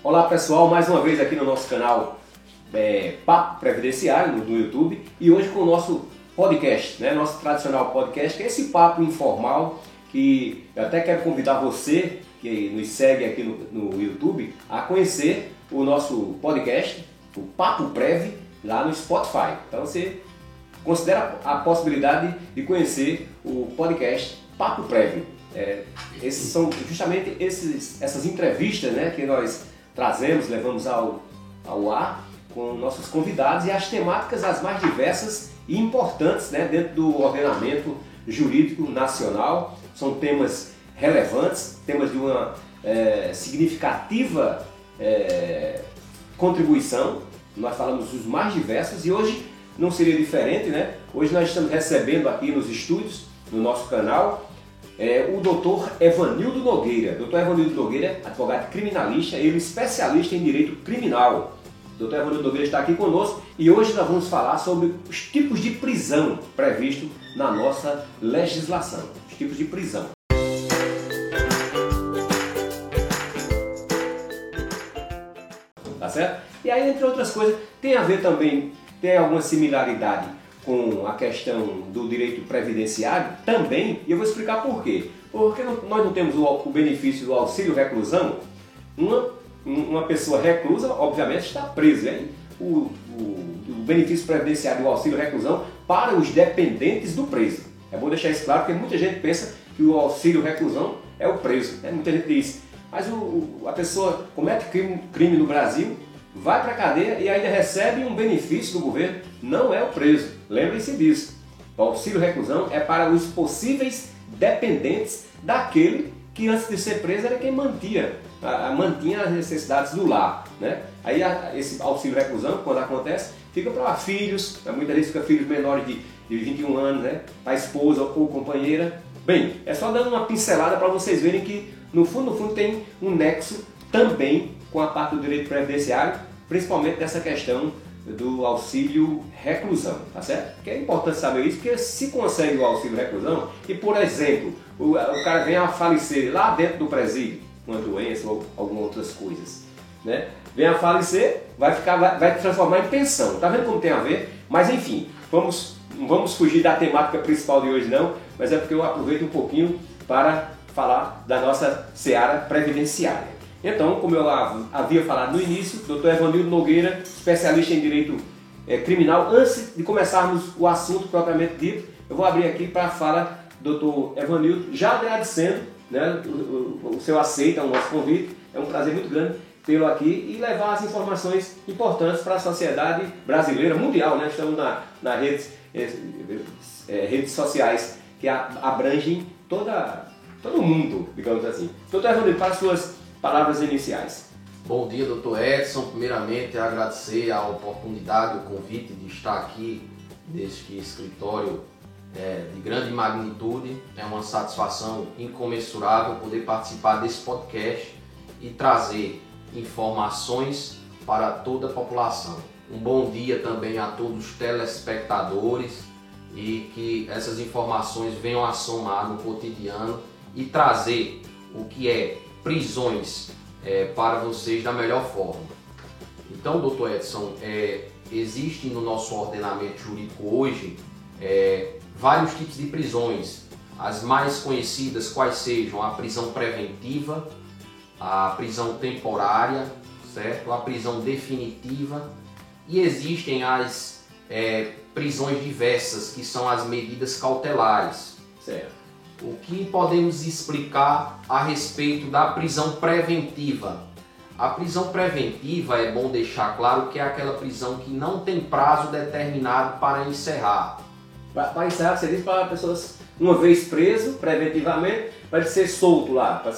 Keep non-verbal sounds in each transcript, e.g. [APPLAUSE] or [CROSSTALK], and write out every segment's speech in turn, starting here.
Olá pessoal, mais uma vez aqui no nosso canal é, Papo Previdenciário no, YouTube e hoje com o nosso podcast, né, nosso tradicional podcast, que é esse papo informal que eu até quero convidar você que nos segue aqui no, no YouTube a conhecer o nosso podcast, o Papo Prev, lá no Spotify. Então você considera a possibilidade de conhecer o podcast Papo Prev. É, esses são justamente esses, essas entrevistas né, que nós trazemos, levamos ao, ao ar com nossos convidados e as temáticas as mais diversas e importantes né, dentro do ordenamento jurídico nacional. São temas relevantes, temas de uma é, significativa é, contribuição. Nós falamos dos mais diversos e hoje não seria diferente, né? Hoje nós estamos recebendo aqui nos estúdios, no nosso canal, é, o doutor Evanildo Nogueira. Doutor Evanildo Nogueira, advogado criminalista, ele é especialista em direito criminal. Doutor Evanildo Nogueira está aqui conosco e hoje nós vamos falar sobre os tipos de prisão previsto na nossa legislação. Os tipos de prisão. Tá certo? E aí, entre outras coisas, tem a ver também, tem alguma similaridade com a questão do direito previdenciário também, e eu vou explicar por quê. Porque nós não temos o benefício do auxílio reclusão, uma, uma pessoa reclusa, obviamente, está presa. Hein? O, o, o benefício previdenciário do auxílio reclusão para os dependentes do preso. É bom deixar isso claro, porque muita gente pensa que o auxílio reclusão é o preso. Né? Muita gente diz, mas o, a pessoa comete crime, crime no Brasil, vai para a cadeia e ainda recebe um benefício do governo, não é o preso. Lembrem-se disso. O auxílio reclusão é para os possíveis dependentes daquele que antes de ser preso era quem mantinha, a, a, mantinha as necessidades do lar. Né? Aí a, esse auxílio reclusão, quando acontece, fica para filhos, né? muitas vezes fica filhos menores de, de 21 anos, né? para a esposa ou companheira. Bem, é só dando uma pincelada para vocês verem que no fundo, no fundo tem um nexo também com a parte do direito previdenciário, principalmente dessa questão do auxílio reclusão, tá certo? Porque é importante saber isso, porque se consegue o auxílio reclusão e, por exemplo, o, o cara vem a falecer lá dentro do presídio, uma doença ou algumas outras coisas, né? Vem a falecer, vai ficar, vai, vai transformar em pensão. Tá vendo como tem a ver? Mas enfim, vamos, não vamos fugir da temática principal de hoje não, mas é porque eu aproveito um pouquinho para falar da nossa seara previdenciária. Então, como eu havia falado no início, Dr. Evanildo Nogueira, especialista em direito é, criminal. Antes de começarmos o assunto propriamente dito, eu vou abrir aqui para a fala do Dr. Evanildo, já agradecendo né, o, o, seu aceito ao nosso convite. É um prazer muito grande tê-lo aqui e levar as informações importantes para a sociedade brasileira, mundial. Né? Estamos na, na redes, é, é, redes sociais que abrangem toda, todo mundo, digamos assim. Doutor Evanildo, para as suas Palavras iniciais. Bom dia, doutor Edson. Primeiramente, agradecer a oportunidade, o convite de estar aqui neste escritório é, de grande magnitude. É uma satisfação incomensurável poder participar desse podcast e trazer informações para toda a população. Um bom dia também a todos os telespectadores e que essas informações venham a somar no cotidiano e trazer o que é prisões é, para vocês da melhor forma. Então, doutor Edson, é, existe no nosso ordenamento jurídico hoje é, vários tipos de prisões. As mais conhecidas, quais sejam a prisão preventiva, a prisão temporária, certo? A prisão definitiva e existem as é, prisões diversas, que são as medidas cautelares, certo? O que podemos explicar a respeito da prisão preventiva? A prisão preventiva é bom deixar claro que é aquela prisão que não tem prazo determinado para encerrar. Para encerrar, você diz para pessoas, uma vez preso preventivamente, para ser solto lá, para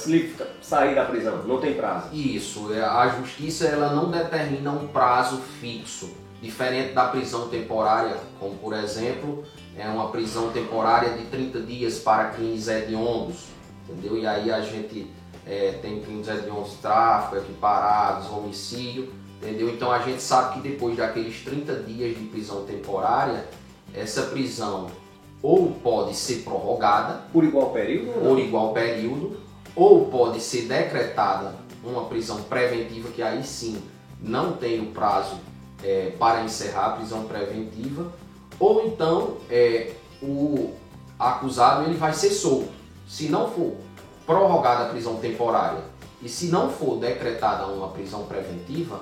sair da prisão, não tem prazo. Isso, é, a justiça ela não determina um prazo fixo, diferente da prisão temporária, como por exemplo é uma prisão temporária de 30 dias para crimes hediondos, entendeu? E aí a gente é, tem crimes hediondos, tráfico, equiparados, homicídio, entendeu? Então a gente sabe que depois daqueles 30 dias de prisão temporária, essa prisão ou pode ser prorrogada por igual período, por igual período, ou pode ser decretada uma prisão preventiva, que aí sim não tem o prazo é, para encerrar a prisão preventiva, ou então é, o acusado ele vai ser solto. Se não for prorrogada a prisão temporária e se não for decretada uma prisão preventiva,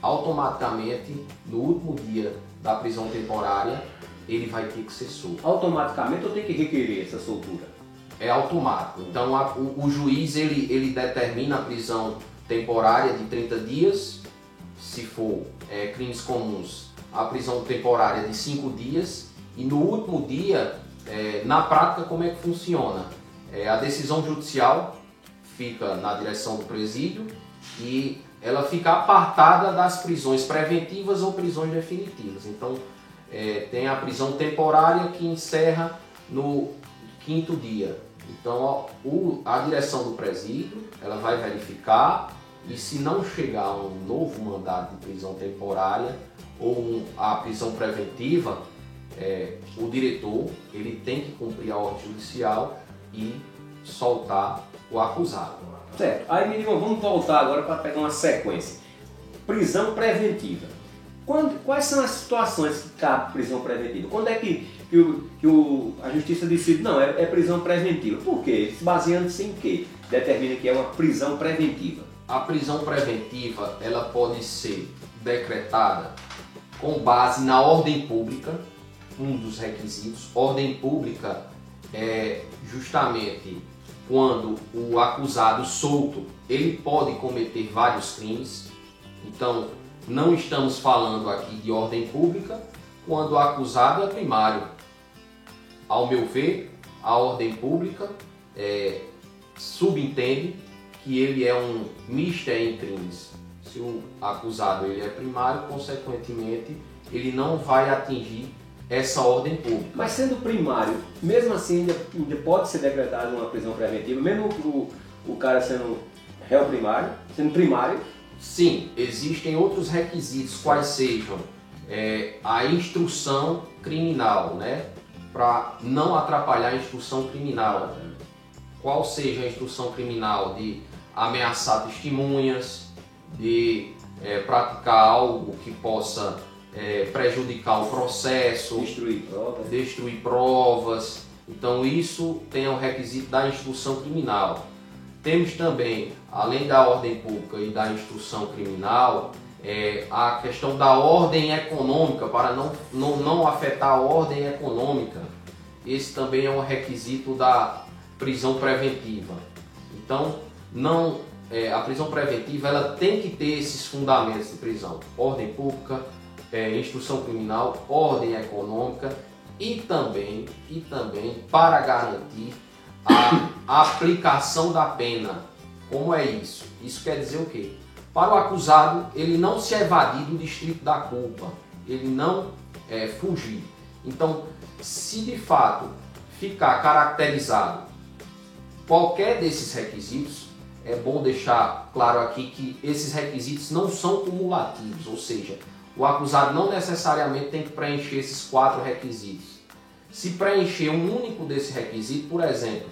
automaticamente no último dia da prisão temporária ele vai ter que ser solto. Automaticamente ou tem que requerer essa soltura? É automático. Então a, o, o, juiz ele, ele determina a prisão temporária de 30 dias, se for é, crimes comuns, a prisão temporária de 5 dias e no último dia, é, na prática, como é que funciona? É, a decisão judicial fica na direção do presídio e ela fica apartada das prisões preventivas ou prisões definitivas. Então, é, tem a prisão temporária que encerra no quinto dia. Então, ó, o, a direção do presídio ela vai verificar e se não chegar um novo mandato de prisão temporária ou a prisão preventiva, é, o diretor ele tem que cumprir a ordem judicial e soltar o acusado. Certo. Aí, menino, vamos voltar agora para pegar uma sequência. Prisão preventiva. Quando, quais são as situações que cabe prisão preventiva? Quando é que, que, o, que o, a justiça decide, não, é, é prisão preventiva? Por quê? Baseando-se em quê? Determina que é uma prisão preventiva. A prisão preventiva ela pode ser decretada com base na ordem pública, um dos requisitos. Ordem pública é justamente quando o acusado solto ele pode cometer vários crimes. Então, não estamos falando aqui de ordem pública quando o acusado é primário. Ao meu ver, a ordem pública é, subentende que ele é um mister em crimes. Se o acusado ele é primário, consequentemente, ele não vai atingir essa ordem pública. Mas sendo primário, mesmo assim ainda, pode ser decretada uma prisão preventiva, mesmo o, o cara sendo réu primário, sendo primário? Sim, existem outros requisitos, quais sejam é, a instrução criminal, né? Para não atrapalhar a instrução criminal. Qual seja a instrução criminal de ameaçar testemunhas, de é, praticar algo que possa é, prejudicar o processo, destruir provas. destruir provas. Então isso tem o requisito da instrução criminal. Temos também, além da ordem pública e da instrução criminal, é, a questão da ordem econômica, para não, não, não afetar a ordem econômica. Esse também é um requisito da prisão preventiva. Então, não é, a prisão preventiva ela tem que ter esses fundamentos de prisão: ordem pública, é, instrução criminal, ordem econômica e também, e também para garantir a [COUGHS] aplicação da pena. Como é isso? Isso quer dizer o quê? Para o acusado, ele não se evadir do distrito da culpa, ele não é, fugir. Então, se de fato ficar caracterizado qualquer desses requisitos, é bom deixar claro aqui que esses requisitos não são cumulativos, ou seja, o acusado não necessariamente tem que preencher esses quatro requisitos. Se preencher um único desse requisito, por exemplo,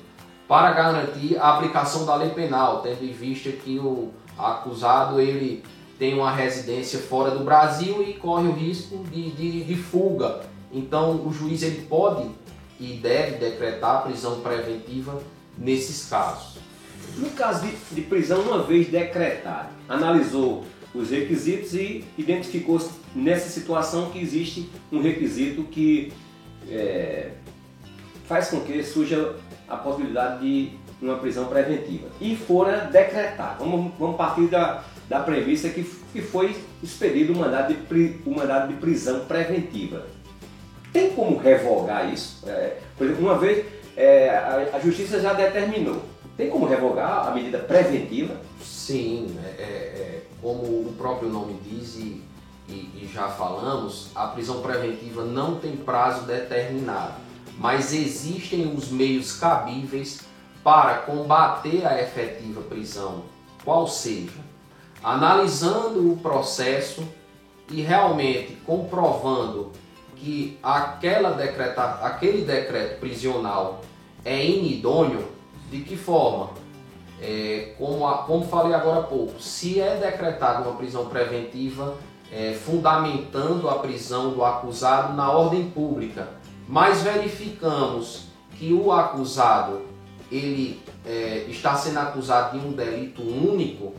para garantir a aplicação da lei penal, tendo em vista que o acusado ele tem uma residência fora do Brasil e corre o risco de, de, de fuga. Então o juiz ele pode e deve decretar prisão preventiva nesses casos. No caso de, de prisão, uma vez decretado, analisou os requisitos e identificou nessa situação que existe um requisito que é, faz com que surja a possibilidade de uma prisão preventiva e fora decretado. Vamos, vamos partir da, da premissa que, que foi expedido o mandado, de, o mandado de prisão preventiva. Tem como revogar isso? É, por exemplo, uma vez é, a, a justiça já determinou tem como revogar a medida preventiva? Sim, é, é, é, como o próprio nome diz e, e, já falamos, a prisão preventiva não tem prazo determinado, mas existem os meios cabíveis para combater a efetiva prisão, qual seja, analisando o processo e realmente comprovando que aquela decreta, aquele decreto prisional é inidôneo, de que forma? é, como, a, como falei agora há pouco, se é decretada uma prisão preventiva é, fundamentando a prisão do acusado na ordem pública, mas verificamos que o acusado ele é, está sendo acusado de um delito único,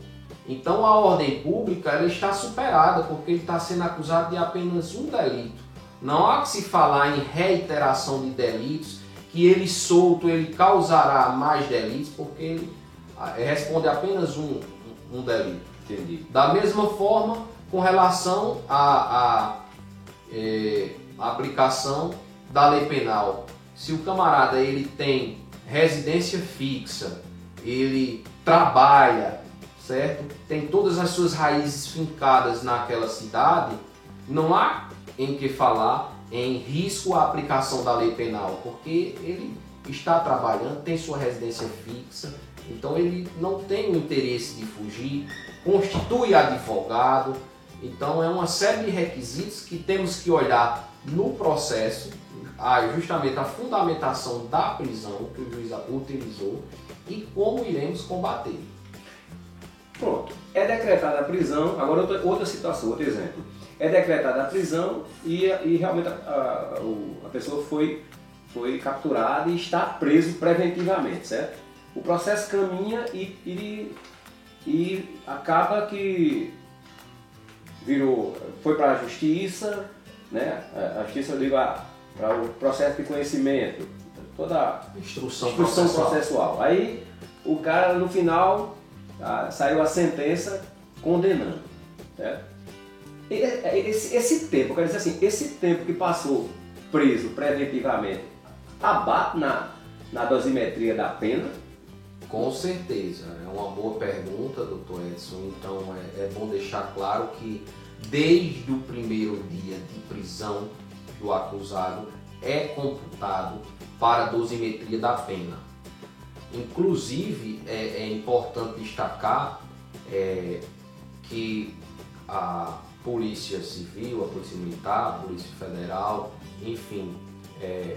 então a ordem pública ela está superada porque ele está sendo acusado de apenas um delito. Não há que se falar em reiteração de delitos, que ele solto ele causará mais delitos, porque ele ah, responde apenas um, um delito. Entendi. Da mesma forma, com relação à, à é, aplicação da lei penal, se o camarada ele tem residência fixa, ele trabalha, certo? Tem todas as suas raízes fincadas naquela cidade, não há em que falar em risco a aplicação da lei penal, porque ele está trabalhando, tem sua residência fixa, então ele não tem o interesse de fugir, constitui advogado, então é uma série de requisitos que temos que olhar no processo, justamente a fundamentação da prisão que o juiz utilizou e como iremos combater. Pronto, é decretada a prisão, agora outra, outra situação, outro exemplo é decretada a prisão e, e realmente a, a, a, pessoa foi, foi capturada e está preso preventivamente, certo? O processo caminha e, e, e acaba que virou, foi para a justiça, né? A, justiça eu digo para o processo de conhecimento, toda a instrução, instrução processual. processual. Aí o cara no final saiu a sentença condenando, certo? Esse, esse tempo, eu quero dizer assim, esse tempo que passou preso preventivamente abate na, na dosimetria da pena? Com certeza, é uma boa pergunta, doutor Edson. Então é, é bom deixar claro que desde o primeiro dia de prisão do acusado é computado para a dosimetria da pena. Inclusive é, é importante destacar é, que a Polícia Civil, a Polícia Militar, a Polícia Federal, enfim, é,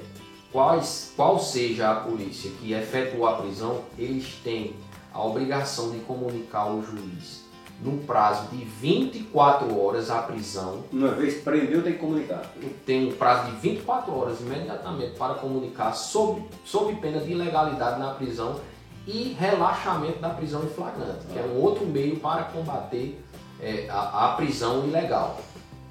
quais, qual seja a polícia que efetuou a prisão, eles têm a obrigação de comunicar ao juiz num prazo de 24 horas a prisão. Uma vez prendeu, tem que comunicar. Tem um prazo de 24 horas imediatamente para comunicar sob, sob pena de ilegalidade na prisão e relaxamento da prisão em flagrante, que é um outro meio para combater é, a, a, prisão ilegal.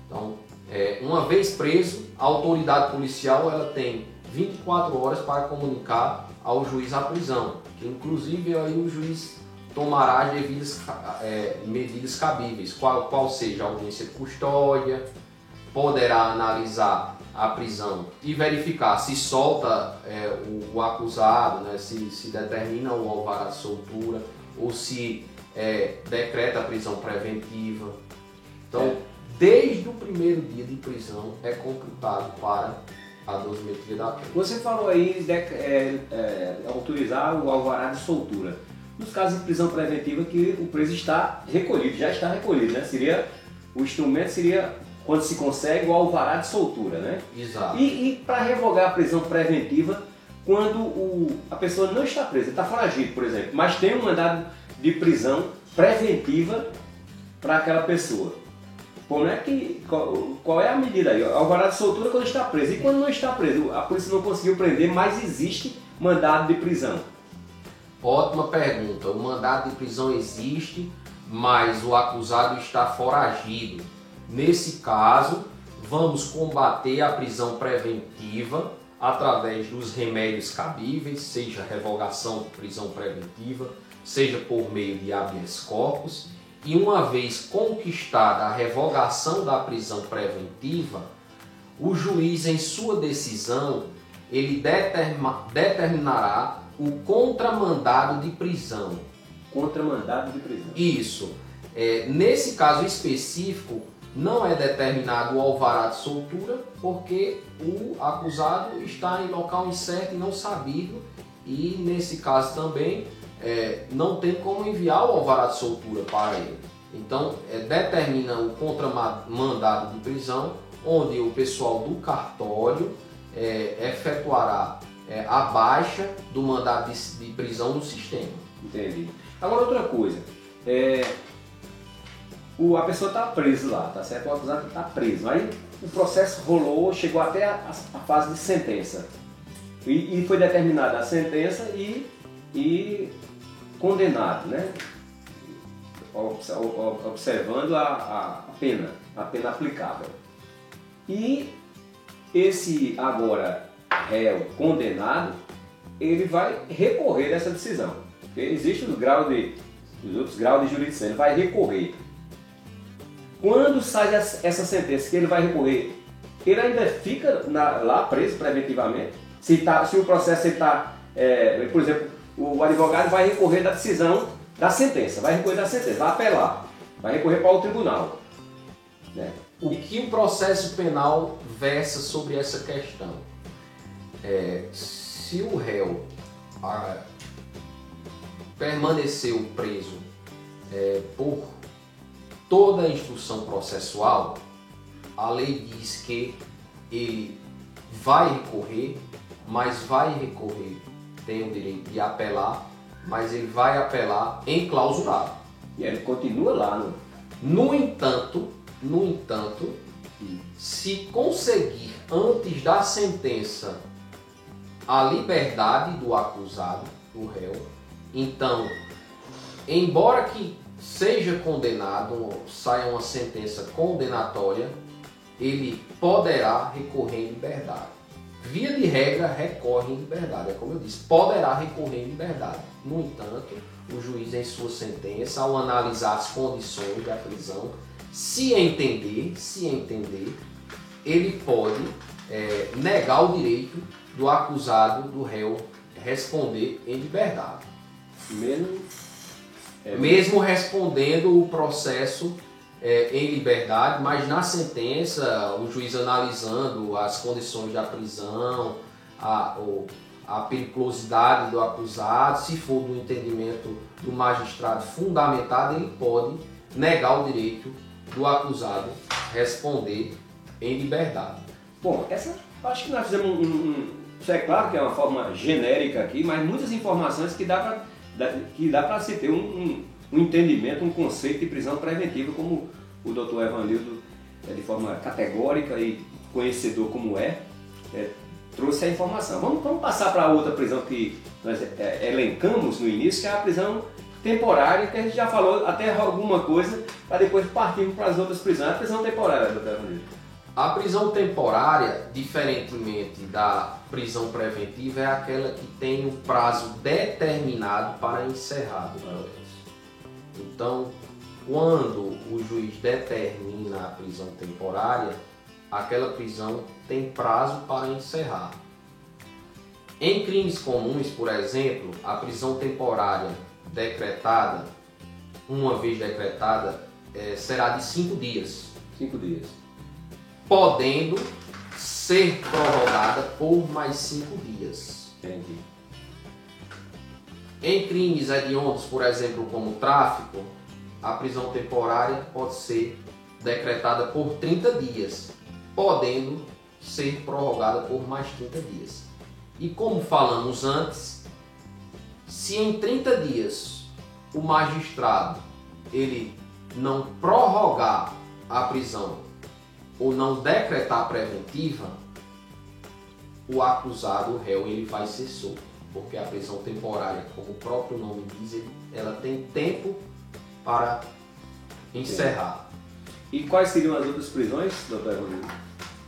Então, é, uma vez preso, a autoridade policial ela tem 24 horas para comunicar ao juiz a prisão, que inclusive aí o juiz tomará as devidas é, medidas cabíveis, qual, qual seja a audiência de custódia, poderá analisar a prisão e verificar se solta é, o, o, acusado, né, se, se determina o alvará de soltura ou se é, decreta a prisão preventiva. Então, é. desde o primeiro dia de prisão é computado para a dosimetria da pena. Você falou aí de é, é, autorizar o alvará de soltura. Nos casos de prisão preventiva que o preso está recolhido, já está recolhido, né? Seria, o instrumento seria quando se consegue o alvará de soltura, né? Exato. E, e para revogar a prisão preventiva, quando o, a pessoa não está presa, está foragido, por exemplo, mas tem um mandado de prisão preventiva para aquela pessoa. Como é que, qual, qual, é a medida aí? Alvará de soltura quando está preso. E quando não está preso? A polícia não conseguiu prender, mas existe mandado de prisão. Ótima pergunta. O mandado de prisão existe, mas o acusado está foragido. Nesse caso, vamos combater a prisão preventiva através dos remédios cabíveis, seja revogação de prisão preventiva, seja por meio de habeas corpus, e uma vez conquistada a revogação da prisão preventiva, o juiz em sua decisão ele determa, determinará o contramandado de prisão. Contramandado de prisão. Isso. É, nesse caso específico, não é determinado o alvará de soltura, porque o acusado está em local incerto e não sabido, e nesse caso também é, não tem como enviar o alvará de soltura para ele. Então, é, determina o contramandado de prisão, onde o pessoal do cartório é, efetuará é, a baixa do mandado de, de prisão no sistema. Entendi. Agora outra coisa, é, o, a pessoa está presa lá, tá certo? O acusado está preso. Aí o processo rolou, chegou até a, a fase de sentença. E, e, foi determinada a sentença e, e condenado, né? Observando a, a pena, a pena aplicável. E esse agora réu condenado, ele vai recorrer dessa decisão. Existe o grau de, os outros graus de jurisdição, ele vai recorrer. Quando sai essa sentença que ele vai recorrer, ele ainda fica na, lá preso preventivamente. Se, tá, se o processo está, é, por exemplo, o advogado vai recorrer da decisão da sentença, vai recorrer da sentença, vai apelar, vai recorrer para o tribunal. Né? O que o processo penal versa sobre essa questão? É, se o réu ah, permaneceu preso é, por toda a instrução processual, a lei diz que ele vai recorrer, mas vai recorrer, tem o direito de apelar, mas ele vai apelar em clausurado. E ele continua lá, no. No entanto, no entanto, se conseguir antes da sentença a liberdade do acusado, do réu, então, embora que seja condenado, saia uma sentença condenatória, ele poderá recorrer em liberdade. Via de regra, recorre em liberdade. É como eu disse, poderá recorrer em liberdade. No entanto, o juiz, em sua sentença, ao analisar as condições da prisão, se entender, se entender, ele pode é, negar o direito do acusado, do réu, responder em liberdade. Mesmo, é, mesmo respondendo o processo é, em liberdade, mas na sentença, o juiz analisando as condições da prisão, a, a periculosidade do acusado, se for do entendimento do magistrado fundamentado, ele pode negar o direito do acusado responder em liberdade. Bom, essa acho que nós fizemos um, um, isso é claro que é uma forma genérica aqui, mas muitas informações que dá para que dá para se ter um, um, um, entendimento, um conceito de prisão preventiva, como o doutor Evanildo, é, de forma categórica e conhecedor como é, é trouxe a informação. Vamos, vamos passar para outra prisão que nós é, elencamos no início, que é a prisão temporária, que a gente já falou até alguma coisa, para depois partirmos para as outras prisões. A prisão temporária, doutor Evanildo. A prisão temporária, diferentemente da prisão preventiva, é aquela que tem um prazo determinado para encerrar Então, quando o juiz determina a prisão temporária, aquela prisão tem prazo para encerrar. Em crimes comuns, por exemplo, a prisão temporária decretada, uma vez decretada, é, será de cinco dias. Cinco dias podendo ser prorrogada por mais cinco dias. Entendi. Em crimes hediondos, por exemplo, como tráfico, a prisão temporária pode ser decretada por 30 dias, podendo ser prorrogada por mais 30 dias. E como falamos antes, se em 30 dias o magistrado ele não prorrogar a prisão ou não decretar preventiva, o acusado, o réu, ele vai ser solto. Porque a prisão temporária, como o próprio nome diz, ela tem tempo para encerrar. E quais seriam as outras prisões, doutor Rodrigo?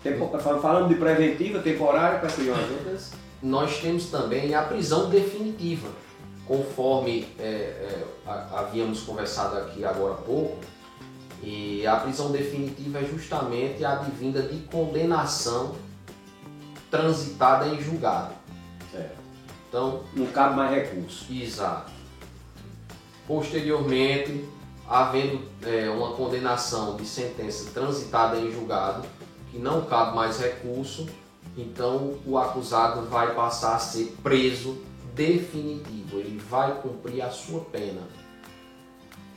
Tempo, falando de preventiva, temporária, quais seriam as outras? Nós temos também a prisão definitiva, conforme é, é, havíamos conversado aqui agora há pouco, e a prisão definitiva é justamente a advinda de condenação transitada em julgado. Certo. Então, não cabe mais recurso. Exato. Posteriormente, havendo é, uma condenação de sentença transitada em julgado, que não cabe mais recurso, então o acusado vai passar a ser preso definitivo, ele vai cumprir a sua pena.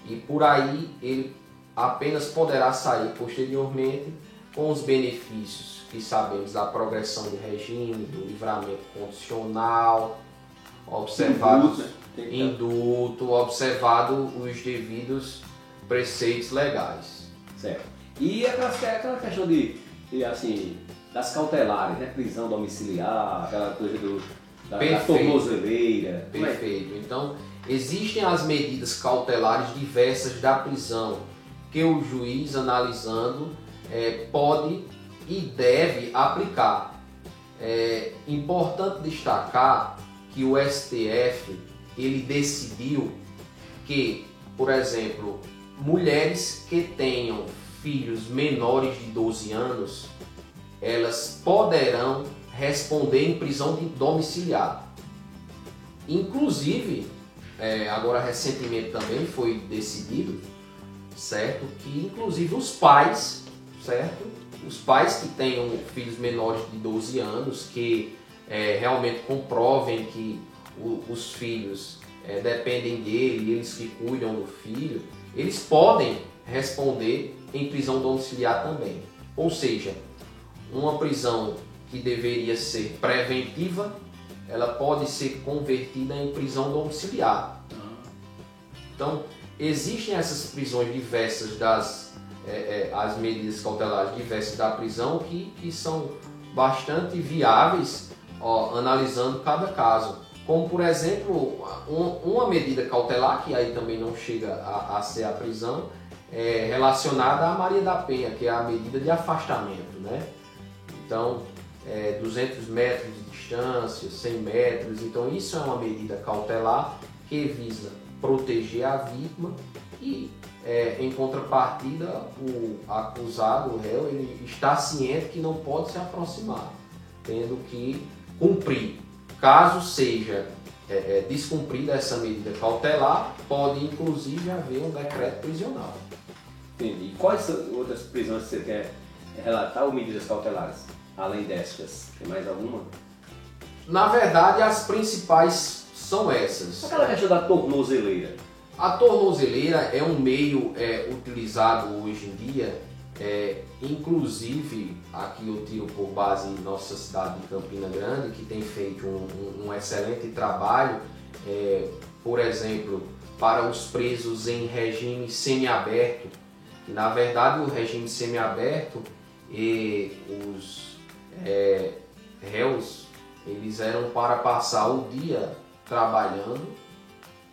E por aí ele apenas poderá sair posteriormente com os benefícios que sabemos da progressão de regime, do livramento condicional, observados induto, observado os devidos preceitos legais. Certo. E aquela, aquela questão de, de, assim, das cautelares, né? Prisão domiciliar, aquela coisa do, da, da tornozeleira. É? Perfeito. Então, existem as medidas cautelares diversas da prisão que o juiz, analisando, é, pode e deve aplicar. É importante destacar que o STF ele decidiu que, por exemplo, mulheres que tenham filhos menores de 12 anos, elas poderão responder em prisão domiciliar. Inclusive, é, agora recentemente também foi decidido, certo, que inclusive os pais, certo, os pais que tenham filhos menores de 12 anos, que é, realmente comprovem que o, os filhos é, dependem dele, eles que cuidam do filho, eles podem responder em prisão domiciliar também. Ou seja, uma prisão que deveria ser preventiva, ela pode ser convertida em prisão domiciliar. Então, existem essas prisões diversas das é, é, as medidas cautelares diversas da prisão que, que são bastante viáveis ó, analisando cada caso. Como, por exemplo, um, uma medida cautelar, que aí também não chega a, a ser a prisão, é relacionada à Maria da Penha, que é a medida de afastamento. Né? Então, é, 200 metros de distância, 100 metros, então isso é uma medida cautelar que visa proteger a vítima e, é, em contrapartida, o acusado, o réu, ele está ciente que não pode se aproximar, tendo que cumprir. Caso seja é, é, descumprida essa medida cautelar, pode inclusive haver um decreto prisional. Entendi. Quais outras prisões você quer relatar ou medidas cautelares, além destas? Tem mais alguma? Na verdade, as principais são essas. Aquela questão da tornozeleira. A tornozeleira é um meio é, utilizado hoje em dia é, inclusive, aqui eu tiro por base nossa cidade de Campina Grande, que tem feito um, um, um excelente trabalho, é, por exemplo, para os presos em regime semiaberto. Na verdade, o regime semiaberto e os é, réus, eles eram para passar o dia trabalhando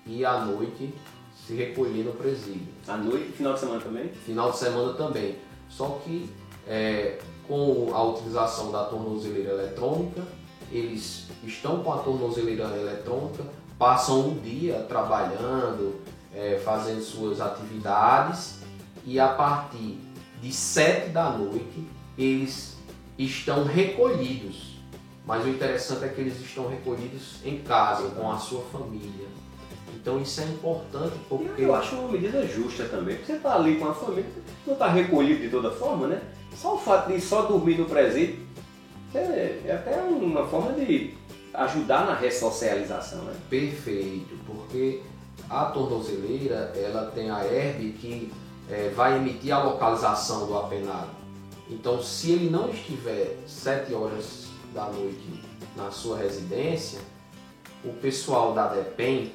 e à noite se recolher no presídio. À noite, final de semana também? Final de semana também. Só que é, com a utilização da tornozeleira eletrônica, eles estão com a tornozeleira eletrônica, passam o dia trabalhando, é, fazendo suas atividades e a partir de sete da noite eles estão recolhidos. Mas o interessante é que eles estão recolhidos em casa, com a sua família. Então isso é importante porque. Eu acho uma medida justa também. Porque você está ali com a família, não está recolhido de toda forma, né? Só o fato de só dormir no presídio é, é até uma forma de ajudar na ressocialização, né? Perfeito, porque a tornozeleira ela tem a herb que é, vai emitir a localização do apenado. Então, se ele não estiver 7 horas da noite na sua residência, o pessoal da DEPEN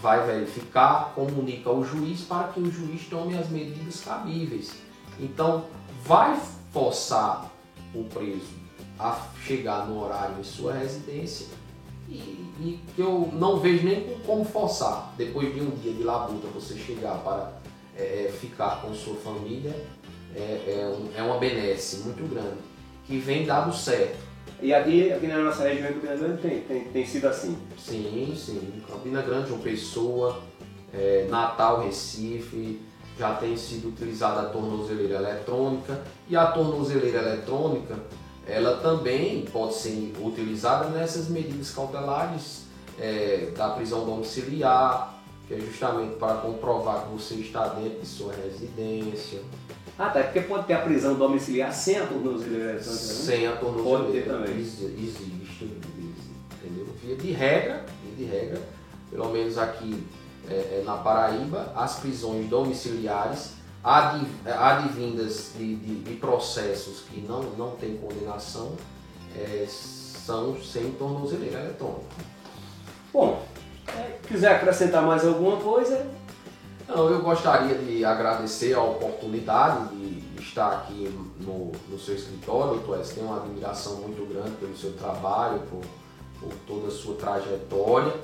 vai verificar, comunica ao juiz para que o juiz tome as medidas cabíveis. Então, vai forçar o preso a chegar no horário em sua residência e, que eu não vejo nem como forçar. Depois de um dia de labuta, você chegar para é, é, ficar com sua família é, é, um, é uma benesse muito grande, que vem dado certo. E aqui, aqui na nossa região, Campina Grande, tem, tem, tem sido assim? Sim, sim. Campina Grande, uma Pessoa, é, Natal, Recife, já tem sido utilizada a tornozeleira eletrônica. E a tornozeleira eletrônica, ela também pode ser utilizada nessas medidas cautelares é, da prisão domiciliar, que é justamente para comprovar que você está dentro de sua residência. Ah, tá. Porque pode ter a prisão domiciliar sem a tornozeleira eletrônica, né? Sem a tornozeleira. Pode ter também. Existe, entendeu? Via de regra, via de regra, pelo menos aqui é, é, na Paraíba, as prisões domiciliares advindas de, de, de, processos que não, não têm condenação é, são sem tornozeleira eletrônica. Bom, é, quiser acrescentar mais alguma coisa. Não, eu gostaria de agradecer a oportunidade de estar aqui no, no seu escritório, doutor S. Tenho uma admiração muito grande pelo seu trabalho, por, por toda a sua trajetória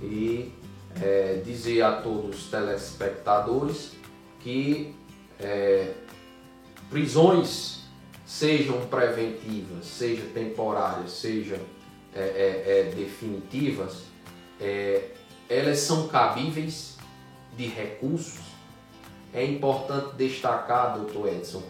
e é, dizer a todos os telespectadores que é, prisões sejam preventivas, sejam temporárias, sejam é, é, é definitivas, é, elas são cabíveis de recursos. É importante destacar, doutor Edson,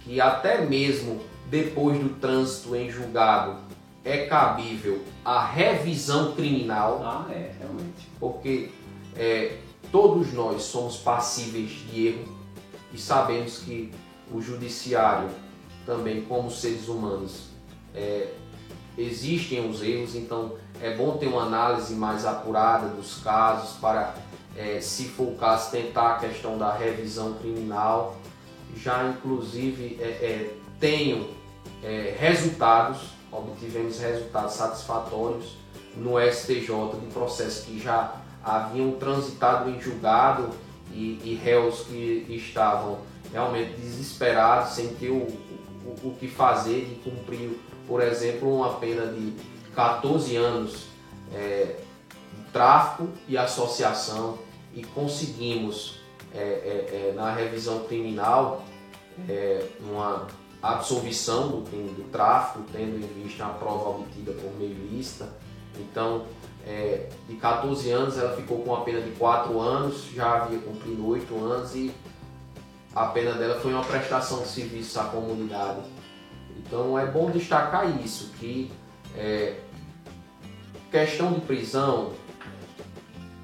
que até mesmo depois do trânsito em julgado é cabível a revisão criminal. Ah, é, realmente. Porque é, todos nós somos passíveis de erro e sabemos que o judiciário também, como seres humanos, é, existem os erros, então é bom ter uma análise mais apurada dos casos para, é, se for o caso, tentar a questão da revisão criminal. Já, inclusive, é, é tenho é, resultados obtivemos resultados satisfatórios no STJ de processos que já haviam transitado em julgado e, e réus que estavam realmente desesperados, sem ter o, o, o que fazer e cumprir, por exemplo, uma pena de 14 anos é, de tráfico e associação e conseguimos é, é, é na revisão criminal é, uma absolvição do do tráfico, tendo em vista a prova obtida por meio lista. Então, é, de 14 anos, ela ficou com a pena de 4 anos, já havia cumprido 8 anos e a pena dela foi uma prestação de serviço à comunidade. Então, é bom destacar isso, que é, questão de prisão,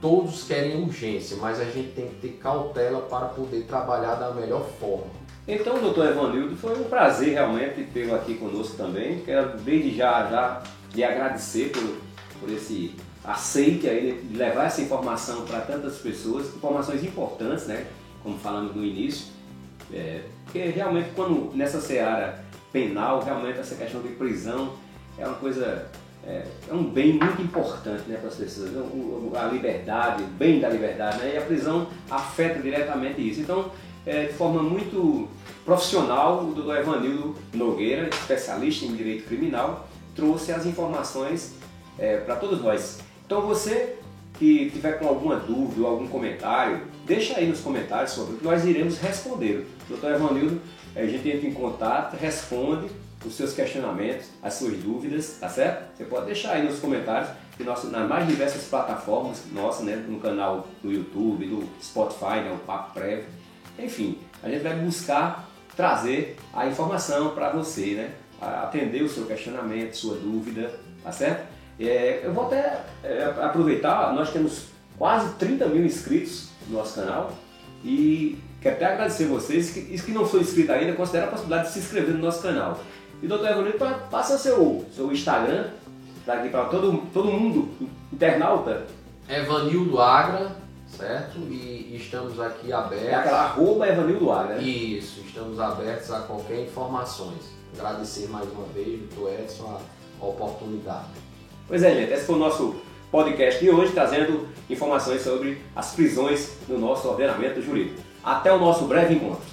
todos querem urgência, mas a gente tem que ter cautela para poder trabalhar da melhor forma. Então, doutor Evanildo, foi um prazer realmente tê-lo aqui conosco também. Quero desde já, já lhe agradecer por, por esse aceite aí de levar essa informação para tantas pessoas, informações importantes, né? Como falamos no início. É, porque realmente quando nessa seara penal, realmente essa questão de prisão é uma coisa, é, é um bem muito importante né, para as pessoas. A liberdade, o bem da liberdade, né? E a prisão afeta diretamente isso. Então, é, de forma muito profissional, o doutor Evanildo Nogueira, especialista em direito criminal, trouxe as informações é, para todos nós. Então você que tiver com alguma dúvida ou algum comentário, deixa aí nos comentários sobre que nós iremos responder. Doutor Evanildo, a gente entra em contato, responde os seus questionamentos, as suas dúvidas, tá certo? Você pode deixar aí nos comentários que nós, nas mais diversas plataformas nossas, né, no canal do YouTube, do Spotify, né, o Papo Prévio, enfim, a gente vai buscar trazer a informação para você, né? atender o seu questionamento, sua dúvida, tá certo? É, eu vou até é, aproveitar, nós temos quase 30 mil inscritos no nosso canal e quero até agradecer vocês, que, que não são inscritos ainda, considera a possibilidade de se inscrever no nosso canal. E doutor Evanildo, passa seu, seu Instagram, para todo, todo mundo, internauta. Evanildo Agra, certo? E estamos aqui abertos. É aquela arroba Evanildo Agra, né? Isso, estamos abertos a qualquer informações. Agradecer mais uma vez, doutor Edson, a, a oportunidade. Pois é, gente, esse foi o nosso podcast de hoje, trazendo informações sobre as prisões no nosso ordenamento jurídico. Até o nosso breve encontro.